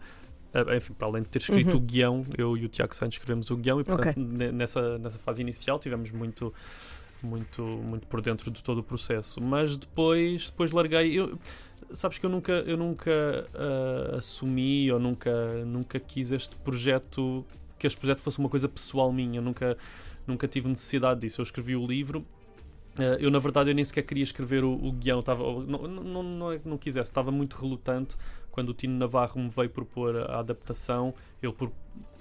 Ah, enfim, para além de ter escrito Uhum. o guião, eu e o Tiago Santos escrevemos o guião e, portanto, Ok. ne- nessa, nessa fase inicial tivemos muito muito muito por dentro de todo o processo. Mas depois depois larguei. Eu, sabes que eu nunca eu nunca ah, assumi ou nunca nunca quis este projeto que este projeto fosse uma coisa pessoal minha. Eu nunca nunca tive necessidade disso. Eu escrevi o livro. Ah, eu na verdade eu nem sequer queria escrever o, o guião. Estava não não não, é não quisesse. Estava muito relutante quando o Tino Navarro me veio propor a adaptação. Ele pro-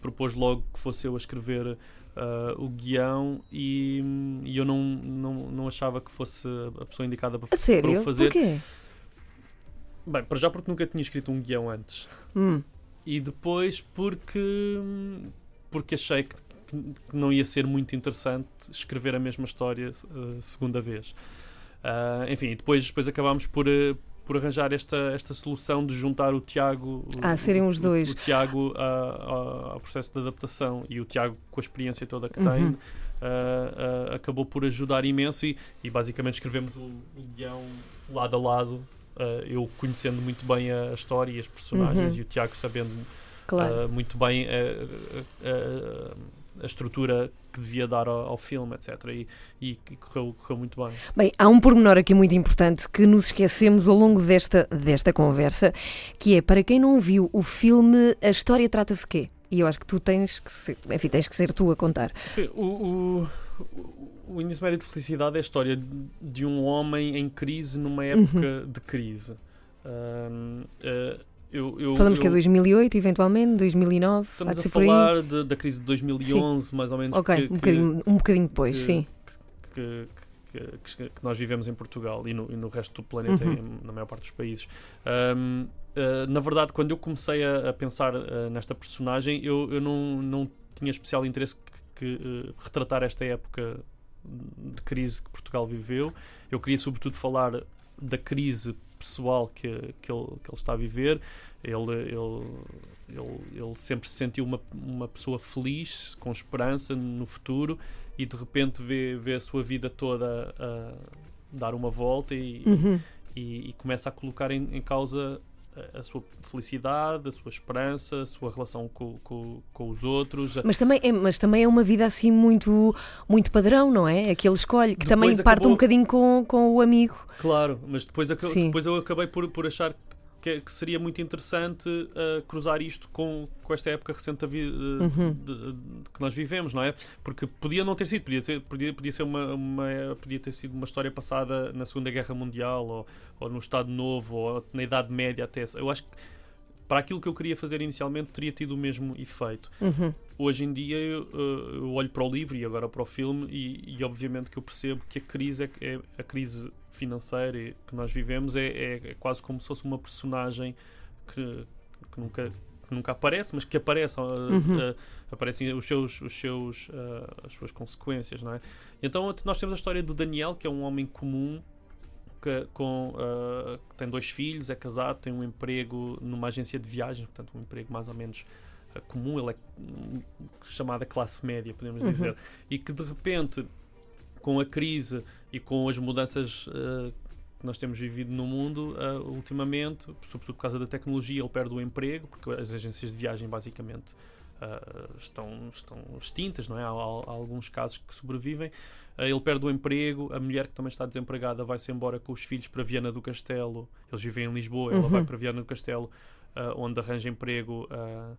propôs logo que fosse eu a escrever ah, o guião e, e eu não, não, não achava que fosse a pessoa indicada para, A para o fazer. Porquê? Bem, para já porque nunca tinha escrito um guião antes. Hum. E depois porque, porque achei que, que não ia ser muito interessante escrever a mesma história uh, segunda vez. Uh, enfim, depois, depois acabámos por, uh, por arranjar esta, esta solução de juntar o Tiago Ah, o- serem os o- dois. o, Tiago a- a- ao processo de adaptação e o Tiago com a experiência toda que Uhum. tem uh, uh, acabou por ajudar imenso e, e basicamente escrevemos o, o guião lado a lado uh, eu conhecendo muito bem a, a história e as personagens Uhum. e o Tiago sabendo Claro. uh, muito bem a, a- estrutura que devia dar ao, ao filme, etc. E, e- e correu, correu muito bem. Bem, há um pormenor aqui muito importante que nos esquecemos ao longo desta, desta conversa, que é, para quem não viu o filme, a história trata de quê? E eu acho que tu tens que ser, enfim, tens que ser tu a contar. Sim, O, o, o- o Início Médio de Felicidade é a história de um homem em crise numa época de crise. Um, uh, eu, eu, Falamos eu, que é 2008, eventualmente, 2009, há Estamos a falar de- da crise de 2011, mais ou menos. Ok, que, um, que- bocadinho, um bocadinho depois, que- sim. que, nós vivemos em Portugal e no, e no resto do planeta, Uhum. na maior parte dos países. Ahm, ah, na verdade, quando eu comecei a, a pensar ah, nesta personagem, eu, eu não, não tinha especial interesse que, eh, retratar esta época de crise que Portugal viveu. Eu queria, sobretudo, falar da crise pessoal que, que, ele, que ele está a viver. Ele, ele, ele, ele sempre se sentiu uma, uma pessoa feliz, com esperança no futuro, e de repente vê, vê a sua vida toda a dar uma volta e, Uhum. e, e começa a colocar em, em causa a, a sua felicidade, a sua esperança, a sua relação com, com, com os outros. Mas também, é, mas também é uma vida assim muito, muito padrão, não é? É que ele escolhe, que Depois também parte um acabou- bocadinho com, com o amigo. Claro, mas depois, depois eu acabei por, por achar que, que seria muito interessante uh, cruzar isto com, com esta época recente vida Uhum. que nós vivemos, não é? Porque podia não ter sido, podia, ser, podia, podia, ser uma, uma- podia ter sido uma história passada na Segunda Guerra Mundial ou, ou no Estado Novo ou na Idade Média até. Eu acho que para aquilo que eu queria fazer inicialmente teria tido o mesmo efeito. Uhum. Hoje em dia eu, uh, eu olho para o livro e agora para o filme e, e obviamente que eu percebo que a crise é, é- a crise financeira que nós vivemos é, é- é quase como se fosse uma personagem que, que nunca que nunca aparece, mas que aparece, uh, Uhum. uh, aparecem os seus, os seus, uh, as suas consequências, não é? Então nós temos a história do Daniel, que é um homem comum que, com, uh, que tem dois filhos, é casado, tem um emprego numa agência de viagens, portanto um emprego mais ou menos uh, comum, ele é hum, chamada classe média, podemos Uhum. dizer, e que de repente, com a crise e com as mudanças uh, que nós temos vivido no mundo uh, ultimamente, sobretudo por causa da tecnologia, ele perde o emprego, porque as agências de viagem basicamente uh, estão, estão extintas, não é? Há, há alguns casos que sobrevivem. Uh, ele perde o emprego, a mulher que também está desempregada vai-se embora com os filhos para Viana do Castelo. Eles vivem em Lisboa, ela Uhum. vai para Viana do Castelo, uh, onde arranja emprego. uh,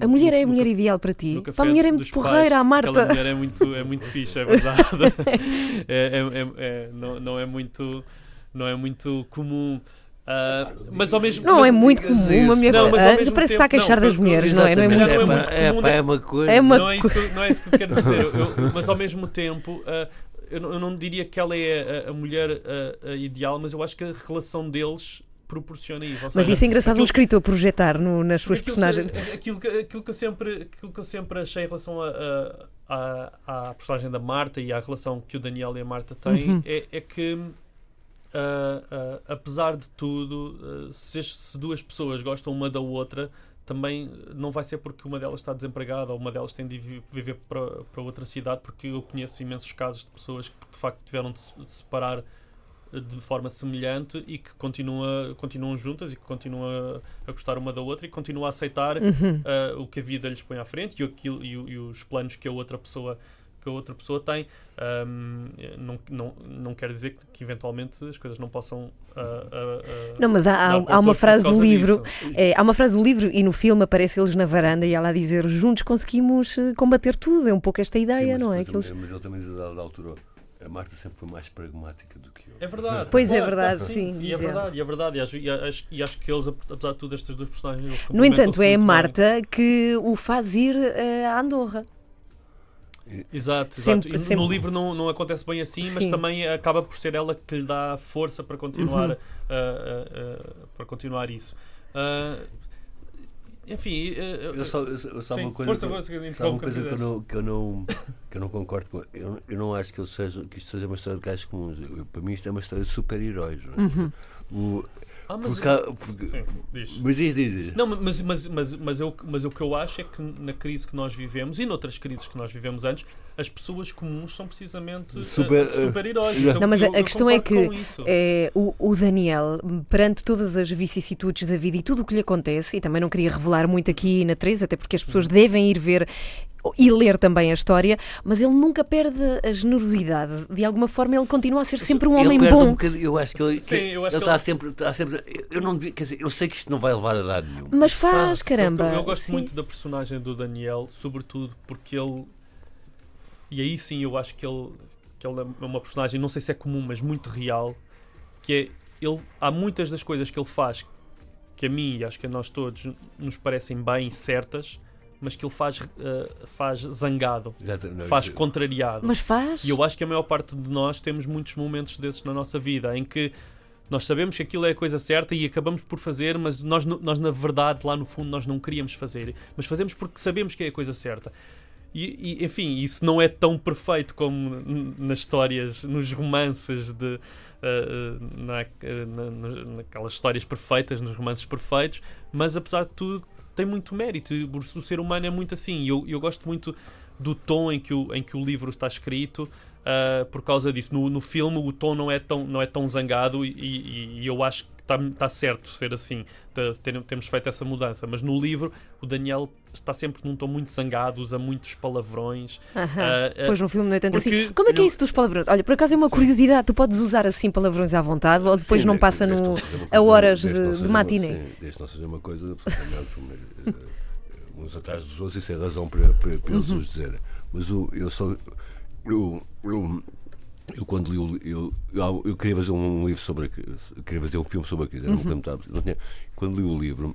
A mulher é a no mulher ideal para ti. no Para a mulher é muito porreira, a Aquela Marta. mulher é muito, é muito [laughs] fixe, é verdade. [laughs] É- é- é- é- não, não é muito, não é muito comum. Ah, mas ao mesmo Não mas- é muito comum uma mulher. Não, mas ao mesmo parece que está a tempo- queixar não, das mulheres, não é? Não é muito Não é comum. muito é, pá, é uma coisa. É uma não, é isso que, eu- não é isso que eu quero [laughs] dizer. Eu- eu- mas ao mesmo tempo, ah, eu, não, eu não diria que ela é a, a mulher ah, a ideal, mas eu acho que a relação deles proporciona isso. Ou Mas seja, isso é engraçado um aquilo- escritor projetar no- nas suas Aquilo personagens. se- Aquilo que, aquilo, que eu sempre, aquilo que eu sempre achei em relação a, a, a- à personagem da Marta e à relação que o Daniel e a Marta têm Uhum. é, é que, ah, apesar de tudo, ah, se, se duas pessoas gostam uma da outra, também não vai ser porque uma delas está desempregada ou uma delas tem de vi- viver para, para outra cidade, porque eu conheço imensos casos de pessoas que de facto tiveram de se separar eh, de forma semelhante e que continua, continuam juntas e que continuam a, gostar uma da outra e continuam a aceitar Uhum. eh, o que a vida lhes põe à frente e, aquilo, e, e os planos que a outra pessoa que a outra pessoa tem Ahm, não, não, não quer dizer que, que eventualmente as coisas não possam ah, ah, Não, mas há, há, uma frase do livro. é, há uma frase do livro e no filme aparece eles na varanda e ela a dizer juntos conseguimos eh, combater tudo. É um pouco esta Sim, ideia, mas não é? Que eles- Mas ele também diz a dada altura. A Marta sempre foi mais pragmática do que eu. É verdade. Pois é verdade, claro, sim, E é verdade, e é verdade. E acho, e acho, e acho que eles, apesar de tudo, estas duas personagens. eles No entanto, é a muito bem. Marta que o faz ir eh, a Andorra. Exato, Sempre- exato. Sempre- No livro não, não acontece bem assim, mas Sim. também acaba por ser ela que lhe dá força para continuar, Uhum. ah, ah, ah, para continuar isso. Ah, enfim, ah, Eu só, eu só- Sim, uma coisa, força, que- força, que só uma coisa que eu, não, que, eu não, que eu não concordo com. Eu, eu não acho que, eu seja, que isto seja uma história de gajos comuns. Eu- para mim, isto é uma história de super-heróis. é? O- Ah, mas, por ca- porque- Sim, diz. mas diz, diz, diz. Não, mas, mas, mas, mas, eu, mas o que eu acho é que na crise que nós vivemos e noutras crises que nós vivemos antes, as pessoas comuns são precisamente Super- super-heróis. Não, Eu- Não, mas a- eu- a eu questão é que. É, o, o Daniel, perante todas as vicissitudes da vida e tudo o que lhe acontece, e também não queria revelar muito aqui na 3, até porque as pessoas devem ir ver e ler também a história, mas ele nunca perde a generosidade. De alguma forma, ele continua a ser sempre um Ele homem bom. Um eu acho que ele, Sim, que eu acho ele que está ele- sempre, está sempre. Eu não devia- quer dizer, eu sei que isto não vai levar a dado nenhum. Mas faz, Eu- caramba. Eu, gosto Sim. muito da personagem do Daniel, sobretudo porque ele. E aí sim eu acho que ele, que ele é uma personagem, não sei se é comum, mas muito real. Que é. Ele, há muitas das coisas que ele faz que a mim e acho que a nós todos nos parecem bem certas, mas que ele faz, eh, faz zangado, faz isso- contrariado. Mas faz. E eu acho que a maior parte de nós temos muitos momentos desses na nossa vida em que nós sabemos que aquilo é a coisa certa e acabamos por fazer, mas nós, nós na verdade, lá no fundo, nós não queríamos fazer. Mas fazemos porque sabemos que é a coisa certa. E, e, enfim, isso não é tão perfeito como nas histórias, nos romances de. eh, eh, na- eh, na- na- naquelas histórias perfeitas, nos romances perfeitos, mas apesar de tudo, tem muito mérito. O, ser humano é muito assim. E eu, eu gosto muito do tom em que o, em que o livro está escrito. ah, por causa disso, no, no filme o tom não é tão, não é tão zangado e, e- e eu acho está tá certo ser assim, de ter- termos feito essa mudança. Mas no livro o Daniel está sempre num tom muito zangado, usa muitos palavrões. Ah, ah, Pois no filme não é tanto assim. Como é que é isso dos palavrões? Olha, por acaso é uma Sim. curiosidade. Tu podes usar assim palavrões à vontade ou depois Sim, não passa no. não a horas de- de uma- matiné. Desde não seja uma coisa absolutamente [laughs] eh, uns atrás dos outros, isso é razão para, para, para eles Uhum. os dizerem. Mas eu, eu só. Eu, eu, eu quando li o. Eu, eu, eu queria fazer um livro sobre a queria fazer um filme sobre a crise, eu Uhum. me estava- não tinha- Quando li o livro,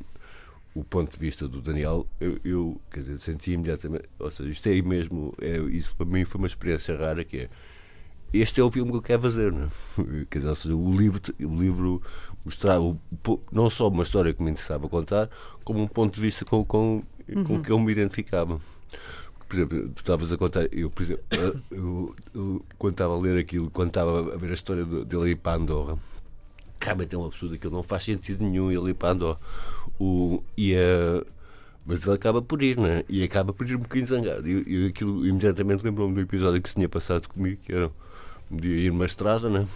o ponto de vista do Daniel, eu, eu quer dizer, senti imediatamente. Ou seja, isto é mesmo. É, isso para mim foi uma experiência rara que é este é o filme que eu quero fazer. Não, é? [laughs] Quer dizer, ou seja, o livro, o livro mostrava não só uma história que me interessava contar, como um ponto de vista com, com, com que eu me identificava. Por exemplo, tu estavas a contar, eu, por exemplo, eu, eu, quando estava a ler aquilo, quando estava a ver a história dele ir para Andorra, realmente é um absurdo, aquilo não faz sentido nenhum ele ir para Andorra. O, e a. Mas ele acaba por ir, né? E acaba por ir um bocadinho zangado. E aquilo imediatamente lembrou-me do episódio que se tinha passado comigo, que era um dia ir numa estrada, né?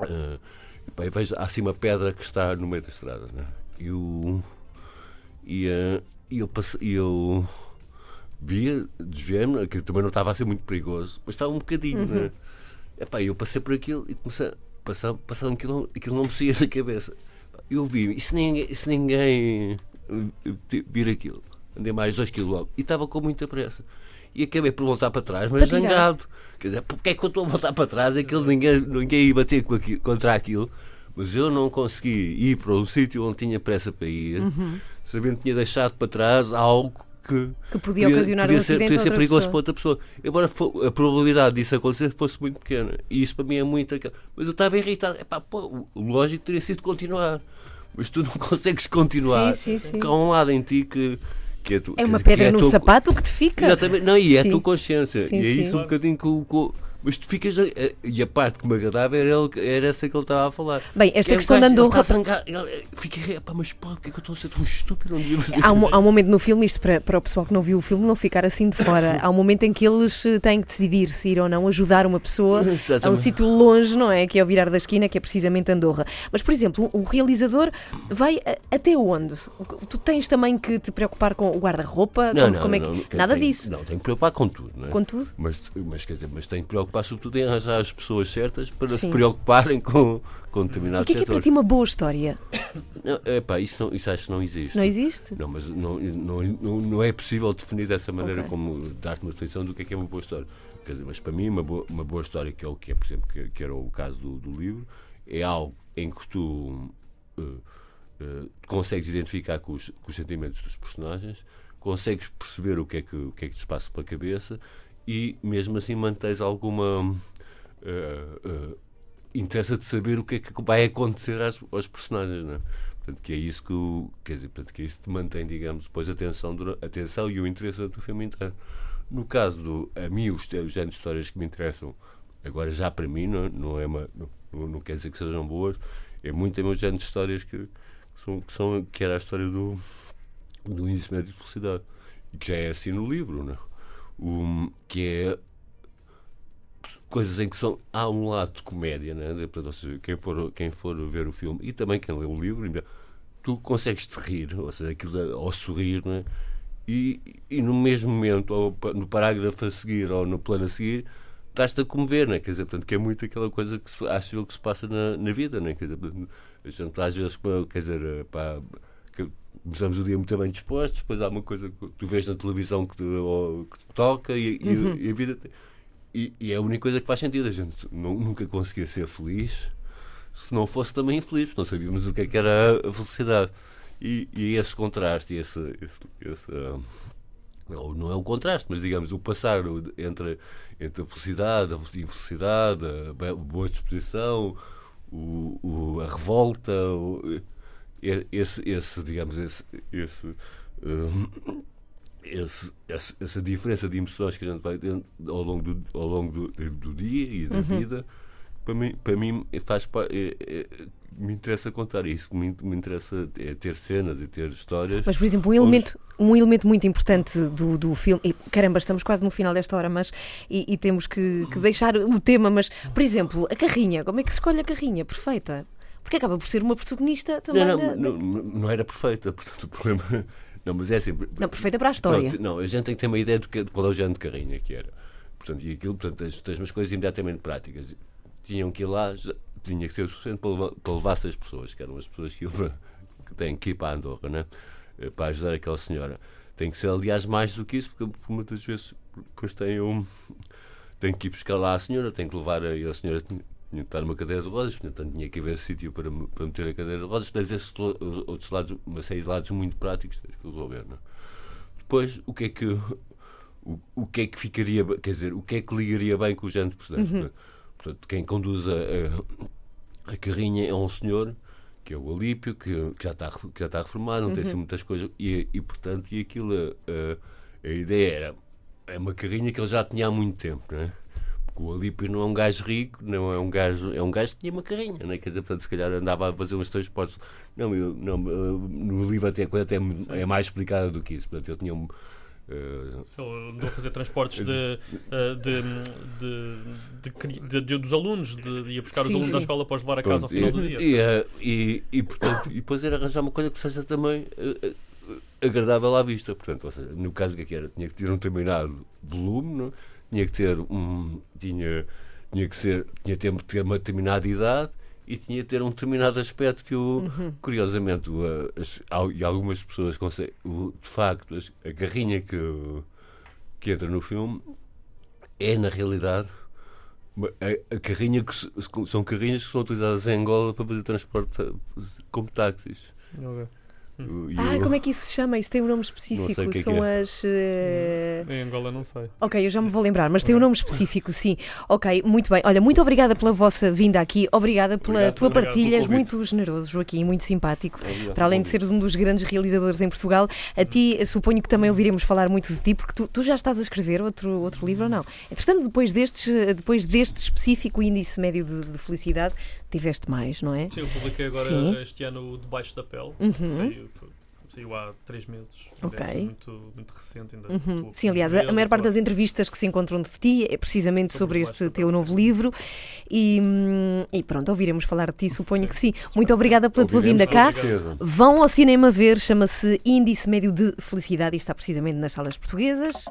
Ah, e, pá, vejo, há assim uma pedra que está no meio da estrada, né? E o. E, e eu passei. Eu via, desviei-me, que também não estava a ser muito perigoso, mas estava um bocadinho, né? Epá, eu passei por aquilo e comecei a passar, passar aquilo, aquilo não me saía da cabeça. Eu vi, e se ninguém, e se ninguém eh, vir aquilo? Andei mais dois logo e estava com muita pressa. E acabei por voltar para trás, mas Para zangado. Quer dizer, porque é que eu estou a voltar para trás? Aquilo, ninguém, ninguém ia bater com aquilo- contra aquilo. Mas eu não consegui ir para um sítio onde tinha pressa para ir, Uhum. sabendo que tinha deixado para trás algo que Que podia ocasionar um podia ser, acidente podia a ser perigoso pessoa. para outra pessoa. Embora a probabilidade disso acontecer fosse muito pequena. E isso para mim é muito. Mas eu estava irritado. Epá, pô, o lógico teria sido continuar. Mas tu não [laughs] consegues continuar. Sim, sim, sim. Porque há um lado em ti que, que é tu. É uma que pedra é a no tua- sapato que te fica. Exatamente. Não, e é a Sim. tua consciência. Sim, e é sim. isso um bocadinho com. com mas tu ficas. a- E a parte que me agradava era, ele, era essa que ele estava a falar. Bem, esta É, questão da Andorra. Fiquei, mas pá, porque é que eu estou a ser tão estúpido? Há um, há um momento no filme, isto para, para o pessoal que não viu o filme não ficar assim de fora, [laughs] há um momento em que eles eh, têm que decidir se ir ou não ajudar uma pessoa a um Exatamente. sítio longe, não é? Que é o virar da esquina, que é precisamente Andorra. Mas, por exemplo, o realizador vai até onde? Tu tens também que te preocupar com o guarda-roupa? Não, como, não, como é não, que... não, Nada tem- disso. Não, tem que preocupar com tudo, não é? Com tudo? Mas, mas, quer dizer, mas tem que preocupar sobretudo em arranjar as pessoas certas para se Sim. preocuparem com, com E determinados o que é que é para setores. ti uma boa história? Não, epá, isso, não, isso acho que não existe. Não existe? Não, mas não, não, não, não é possível definir dessa maneira Ok. como dar-te uma definição do que é que é uma boa história. Dizer, mas para mim, uma boa, uma boa história, que é o que é, por exemplo, que, que era o caso do, do livro, é algo em que tu eh, te consegues identificar com os, com os sentimentos dos personagens, consegues perceber o que é que, o que, é que te passa pela cabeça e mesmo assim mantens alguma uh, uh, interessa de saber o que é que vai acontecer às, aos personagens, não é? Portanto, que é isso que, o, quer dizer, portanto, que é isso que mantém, digamos, depois a atenção, atenção e o interesse do filme inteiro. No caso do, a mim, os, os géneros de histórias que me interessam, agora já para mim, não, não é uma, não, não quer dizer que sejam boas, é muito o meu género de histórias que, que, são, que, são, que era a história do, do índice médio de felicidade, que já é assim no livro, não é? Um, que é coisas em que são, há um lado de comédia, né? ou seja, quem for, quem for ver o filme e também quem lê o livro, tu consegues te rir, ou seja, aquilo, ou sorrir, né? e, e no mesmo momento, ou no parágrafo a seguir, ou no plano a seguir, estás-te a comover, né? quer dizer, portanto, que é muito aquela coisa que se, acho que se passa na, na vida, né? quer dizer, a gente às vezes, quer dizer, pá, começamos o dia muito bem dispostos, depois há uma coisa que tu vês na televisão que te, ou, que te toca e, uhum. e, e a vida. E, e, é a única coisa que faz sentido. A gente nunca conseguia ser feliz se não fosse também infeliz, não sabíamos o que, é que era a felicidade. E, e esse contraste, esse, esse, esse uh, não é o contraste, mas digamos o passar entre, entre a felicidade, a infelicidade, a boa disposição, o, o, a revolta, o, esse, esse, digamos, esse, esse, uh, esse, esse, essa diferença de emoções que a gente vai tendo ao longo do, ao longo do, do dia e da uhum. vida, para mim, para mim faz é, é, me interessa contar isso, me, me interessa é ter cenas e ter histórias. Mas, por exemplo, um elemento, um elemento muito importante do, do filme, e caramba, estamos quase no final desta hora, mas e, e temos que, que, deixar o tema, mas, por exemplo, a carrinha, como é que se escolhe a carrinha? Perfeita. Porque acaba por ser uma protagonista também. Não, não, da, não, não, era perfeita, [laughs] portanto o problema. Não, mas é assim. Não, perfeita para a história. Não, não, a gente tem que ter uma ideia do que, qual é o género de carrinha que era. Portanto, e aquilo, portanto, tens, tens umas coisas imediatamente práticas. Tinham que ir lá, tinha que ser o suficiente para levar, para levar seis pessoas, que eram as pessoas que, [laughs] que têm que ir para a Andorra, né? Eh, para ajudar aquela senhora. Tem que ser, aliás, mais do que isso, porque muitas vezes depois tem um. Tem que ir buscar lá a senhora, tem que levar a, a senhora tinha que estar numa cadeira de rodas, portanto tinha que haver sítio para, para meter a cadeira de rodas, mas esses outros lados, uma série de lados muito práticos tens que resolver. Não? É? Depois, o que é que o, o que é que ficaria, quer dizer, o que é que ligaria bem com o género precedente? Uhum. É? Portanto, quem conduz a, a, a, carrinha é um senhor que é o Alípio, que, que já está que já está reformado, não uhum. tem assim muitas coisas e, e portanto e aquilo a, a, a ideia era é uma carrinha que ele já tinha há muito tempo, não é? O Alípio não é um gajo rico, não é um gajo, é um gajo que tinha uma carrinha, né? quer dizer, portanto, se calhar andava a fazer uns transportes. Não, eu, não eh, no livro até a coisa até é mais explicada do que isso. Portanto, eu tinha um. Uh, ele andou a fazer transportes de, eh, de, de, de, dos alunos, de, ia buscar sim, os alunos sim. da escola para os levar a casa Pronto, ao final e, do dia. E, e, e, portanto, e depois era arranjar uma coisa que seja também uh, agradável à vista. Portanto, seja, no caso que era, tinha que ter um determinado volume, não? Tinha que ter um. tinha, tinha que ser. tinha que ter, ter uma determinada idade e tinha que ter um determinado aspecto que o, uhum. curiosamente o, as, e algumas pessoas conseguem, o, de facto as, a carrinha que, que entra no filme é na realidade a, a carrinha que são carrinhas que são utilizadas em Angola para fazer transporte como táxis okay. Ah, como é que isso se chama? Isso tem um nome [laughs] específico. Que é São que é. as. Uh... Em Angola não sei. Ok, eu já me vou lembrar, mas tem um nome específico, sim. Ok, muito bem. Olha, muito obrigada pela vossa vinda aqui, obrigada pela obrigado, tua partilha, és muito generoso, Joaquim, muito simpático. Obrigado, Para além de seres um dos grandes realizadores em Portugal, a ti suponho que também ouviremos falar muito de ti, porque tu, tu já estás a escrever outro, outro livro ou não? Entretanto, depois, destes, depois deste específico índice médio de, de felicidade, tiveste mais, não é? Sim, eu publiquei agora Sim. este ano o Debaixo da Pele. Uhum. Saiu, saiu há três meses. Ok. É muito, muito recente ainda. Uhum. Sim, aliás, a, a maior parte das entrevistas que se encontram de ti é precisamente sobre, sobre este teu novo livro. E, e, pronto, ouviremos falar de ti, suponho sim. que sim. Muito obrigada pela tua vinda cá. Vão ao cinema ver, chama-se Índice Médio de Felicidade e está precisamente nas salas portuguesas.